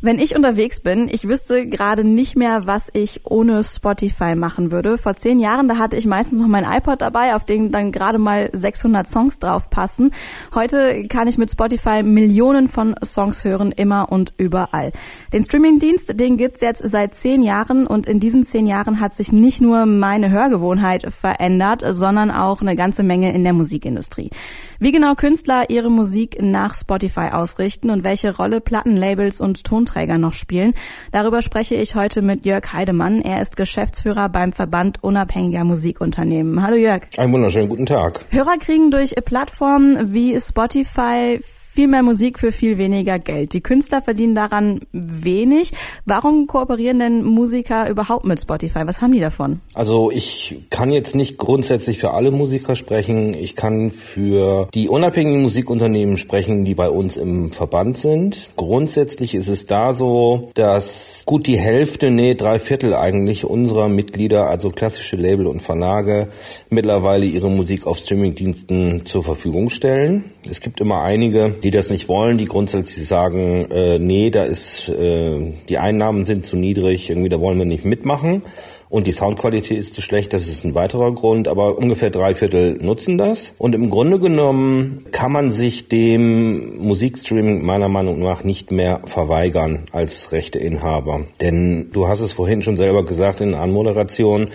Wenn ich unterwegs bin, ich wüsste gerade nicht mehr, was ich ohne Spotify machen würde. Vor zehn Jahren, da hatte ich meistens noch mein iPod dabei, auf dem dann gerade mal 600 Songs drauf passen. Heute kann ich mit Spotify Millionen von Songs hören, immer und überall. Den Streamingdienst, den gibt's jetzt seit zehn Jahren und in diesen zehn Jahren hat sich nicht nur meine Hörgewohnheit verändert, sondern auch eine ganze Menge in der Musikindustrie. Wie genau Künstler ihre Musik nach Spotify ausrichten und welche Rolle Plattenlabels und Ton Tonträger noch spielen. Darüber spreche ich heute mit Jörg Heidemann. Er ist Geschäftsführer beim Verband unabhängiger Musikunternehmen. Hallo Jörg. Einen wunderschönen guten Tag. Hörer kriegen durch Plattformen wie Spotify viel mehr Musik für viel weniger Geld. Die Künstler verdienen daran wenig. Warum kooperieren denn Musiker überhaupt mit Spotify? Was haben die davon? Also ich kann jetzt nicht grundsätzlich für alle Musiker sprechen. Ich kann für die unabhängigen Musikunternehmen sprechen, die bei uns im Verband sind. Grundsätzlich ist es da so, dass gut die Hälfte, nee, drei Viertel eigentlich unserer Mitglieder, also klassische Label und Verlage, mittlerweile ihre Musik auf Streamingdiensten zur Verfügung stellen. Es gibt immer einige, die das nicht wollen, die grundsätzlich sagen, äh, nee, da ist äh, die Einnahmen sind zu niedrig, irgendwie da wollen wir nicht mitmachen und die Soundqualität ist zu schlecht, das ist ein weiterer Grund, aber ungefähr drei Viertel nutzen das. Und im Grunde genommen kann man sich dem Musikstreaming meiner Meinung nach nicht mehr verweigern als Rechteinhaber. Denn du hast es vorhin schon selber gesagt in der Anmoderation,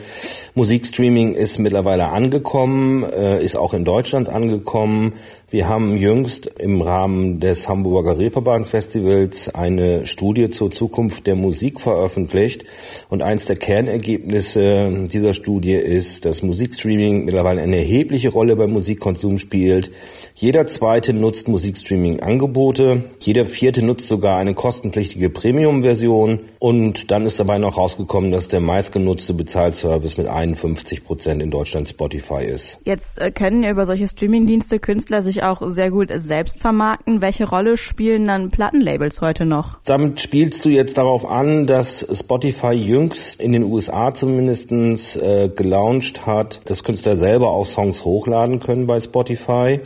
Musikstreaming ist mittlerweile angekommen, äh, ist auch in Deutschland angekommen. Wir haben jüngst im Rahmen des Hamburger Reeperbahn Festivals eine Studie zur Zukunft der Musik veröffentlicht und eins der Kernergebnisse dieser Studie ist, dass Musikstreaming mittlerweile eine erhebliche Rolle beim Musikkonsum spielt. Jeder zweite nutzt Musikstreaming-Angebote, jeder vierte nutzt sogar eine kostenpflichtige Premium-Version und dann ist dabei noch rausgekommen, dass der meistgenutzte Bezahlservice mit 51 Prozent in Deutschland Spotify ist. Jetzt äh, können über solche Streamingdienste Künstler sich auch sehr gut selbst vermarkten. Welche Rolle spielen dann Plattenlabels heute noch? Damit spielst du jetzt darauf an, dass Spotify jüngst in den USA zumindestens äh, gelauncht hat, dass Künstler selber auch Songs hochladen können bei Spotify.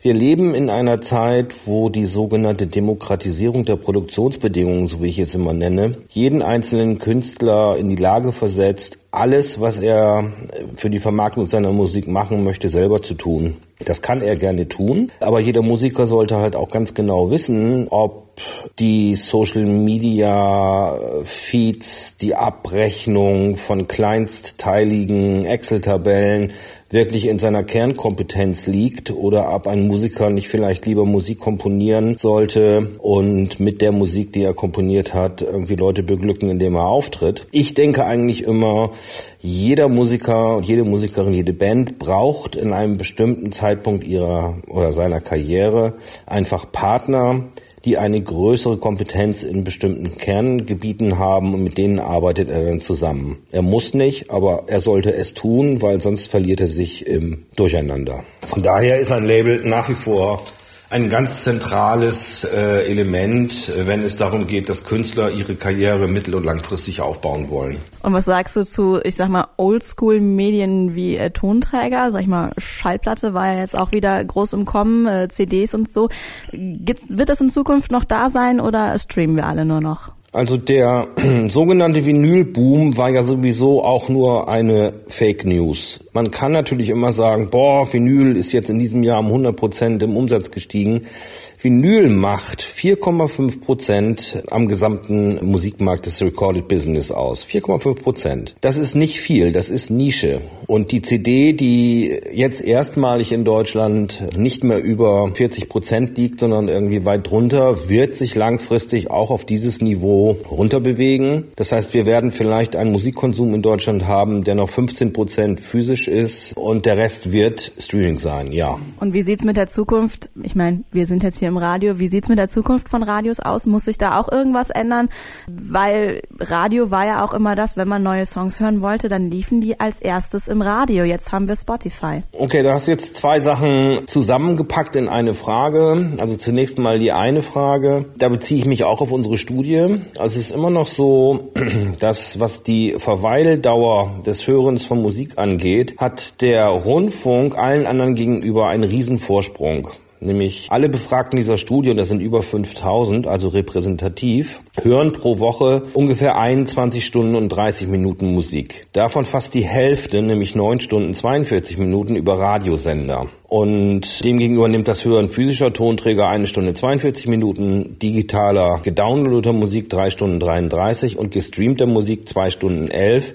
Wir leben in einer Zeit, wo die sogenannte Demokratisierung der Produktionsbedingungen, so wie ich es immer nenne, jeden einzelnen Künstler in die Lage versetzt, alles, was er für die Vermarktung seiner Musik machen möchte, selber zu tun. Das kann er gerne tun, aber jeder Musiker sollte halt auch ganz genau wissen, ob die Social Media Feeds, die Abrechnung von kleinstteiligen Excel-Tabellen wirklich in seiner Kernkompetenz liegt oder ob ein Musiker nicht vielleicht lieber Musik komponieren sollte und mit der Musik, die er komponiert hat, irgendwie Leute beglücken, indem er auftritt. Ich denke eigentlich immer, jeder Musiker und jede Musikerin, jede Band braucht in einem bestimmten Zeitpunkt ihrer oder seiner Karriere einfach Partner, die eine größere Kompetenz in bestimmten Kerngebieten haben und mit denen arbeitet er dann zusammen. Er muss nicht, aber er sollte es tun, weil sonst verliert er sich im Durcheinander. Von daher ist ein Label nach wie vor ein ganz zentrales äh, Element, äh, wenn es darum geht, dass Künstler ihre Karriere mittel- und langfristig aufbauen wollen. Und was sagst du zu, ich sag mal, Oldschool-Medien wie äh, Tonträger? Sag ich mal, Schallplatte war ja jetzt auch wieder groß im Kommen, äh, CDs und so. Gibt's, wird das in Zukunft noch da sein oder streamen wir alle nur noch? Also der sogenannte Vinylboom war ja sowieso auch nur eine Fake News. Man kann natürlich immer sagen, boah, Vinyl ist jetzt in diesem Jahr um 100 Prozent im Umsatz gestiegen. Vinyl macht 4,5 Prozent am gesamten Musikmarkt des Recorded Business aus. 4,5 Prozent. Das ist nicht viel, das ist Nische. Und die CD, die jetzt erstmalig in Deutschland nicht mehr über 40 Prozent liegt, sondern irgendwie weit drunter, wird sich langfristig auch auf dieses Niveau runterbewegen. Das heißt, wir werden vielleicht einen Musikkonsum in Deutschland haben, der noch 15 Prozent physisch ist und der Rest wird Streaming sein, ja. Und wie sieht's mit der Zukunft? Ich meine, wir sind jetzt hier hier im Radio. Wie sieht's mit der Zukunft von Radios aus? Muss sich da auch irgendwas ändern? Weil Radio war ja auch immer das, wenn man neue Songs hören wollte, dann liefen die als erstes im Radio. Jetzt haben wir Spotify. Okay, da hast du jetzt zwei Sachen zusammengepackt in eine Frage. Also zunächst mal die eine Frage. Da beziehe ich mich auch auf unsere Studie. Also es ist immer noch so, dass was die Verweildauer des Hörens von Musik angeht, hat der Rundfunk allen anderen gegenüber einen Riesenvorsprung. Nämlich alle Befragten dieser Studie, und das sind über 5000, also repräsentativ, hören pro Woche ungefähr 21 Stunden und 30 Minuten Musik. Davon fast die Hälfte, nämlich 9 Stunden 42 Minuten über Radiosender. Und demgegenüber nimmt das Hören physischer Tonträger eine Stunde 42 Minuten, digitaler gedownloadeter Musik drei Stunden 33 und gestreamter Musik zwei Stunden 11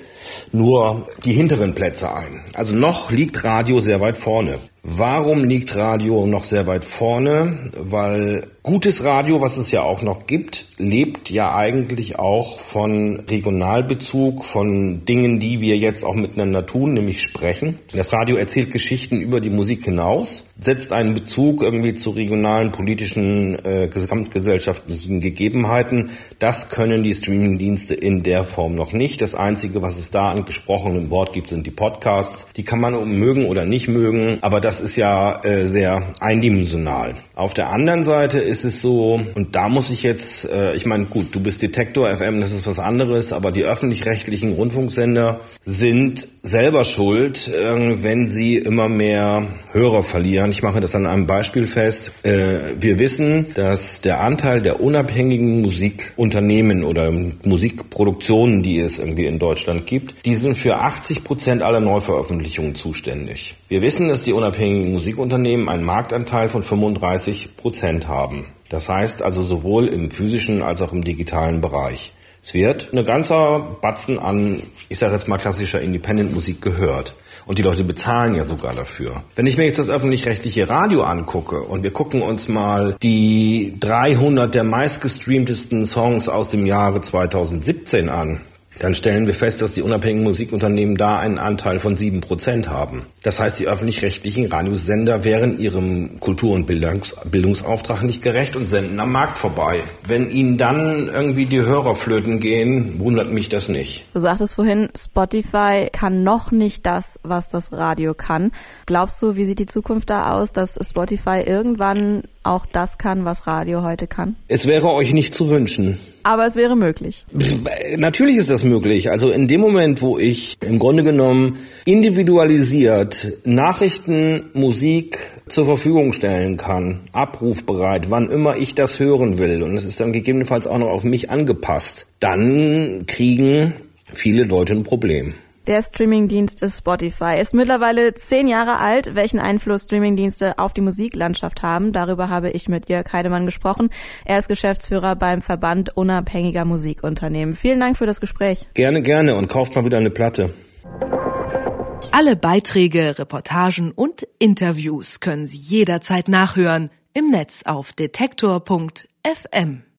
nur die hinteren Plätze ein. Also noch liegt Radio sehr weit vorne. Warum liegt Radio noch sehr weit vorne? Weil gutes Radio, was es ja auch noch gibt, lebt ja eigentlich auch von Regionalbezug, von Dingen, die wir jetzt auch miteinander tun, nämlich sprechen. Das Radio erzählt Geschichten über die Musik hinaus, setzt einen Bezug irgendwie zu regionalen politischen, äh, gesamtgesellschaftlichen Gegebenheiten. Das können die Streamingdienste in der Form noch nicht. Das Einzige, was es da an gesprochenem Wort gibt, sind die Podcasts. Die kann man mögen oder nicht mögen, aber das ist ja äh, sehr eindimensional. Auf der anderen Seite ist es so, und da muss ich jetzt, äh, ich meine, gut, du bist Detektor FM, das ist was anderes, aber die öffentlich-rechtlichen Rundfunksender sind selber schuld, äh, wenn sie immer mehr Hörer verlieren. Ich mache das an einem Beispiel fest. Äh, wir wissen, dass der Anteil der unabhängigen Musikunternehmen oder Musikproduktionen, die es irgendwie in Deutschland gibt, die sind für 80 Prozent aller Neuveröffentlichungen zuständig. Wir wissen, dass die unabhängigen Musikunternehmen einen Marktanteil von 35 Prozent haben. Das heißt also sowohl im physischen als auch im digitalen Bereich. Es wird eine ganzer Batzen an, ich sage jetzt mal klassischer Independent-Musik gehört. Und die Leute bezahlen ja sogar dafür. Wenn ich mir jetzt das öffentlich-rechtliche Radio angucke und wir gucken uns mal die 300 der meistgestreamtesten Songs aus dem Jahre 2017 an, dann stellen wir fest, dass die unabhängigen Musikunternehmen da einen Anteil von sieben Prozent haben. Das heißt, die öffentlich-rechtlichen Radiosender wären ihrem Kultur- und Bildungs Bildungsauftrag nicht gerecht und senden am Markt vorbei. Wenn ihnen dann irgendwie die Hörer flöten gehen, wundert mich das nicht. Du sagtest vorhin, Spotify kann noch nicht das, was das Radio kann. Glaubst du, wie sieht die Zukunft da aus, dass Spotify irgendwann auch das kann, was Radio heute kann? Es wäre euch nicht zu wünschen. Aber es wäre möglich. Natürlich ist das möglich. Also in dem Moment, wo ich im Grunde genommen individualisiert Nachrichten, Musik zur Verfügung stellen kann, abrufbereit, wann immer ich das hören will, und es ist dann gegebenenfalls auch noch auf mich angepasst, dann kriegen viele Leute ein Problem. Der Streamingdienst ist Spotify. Ist mittlerweile zehn Jahre alt. Welchen Einfluss Streamingdienste auf die Musiklandschaft haben, darüber habe ich mit Jörg Heidemann gesprochen. Er ist Geschäftsführer beim Verband unabhängiger Musikunternehmen. Vielen Dank für das Gespräch. Gerne, gerne und kauft mal wieder eine Platte. Alle Beiträge, Reportagen und Interviews können Sie jederzeit nachhören im Netz auf detektor.fm.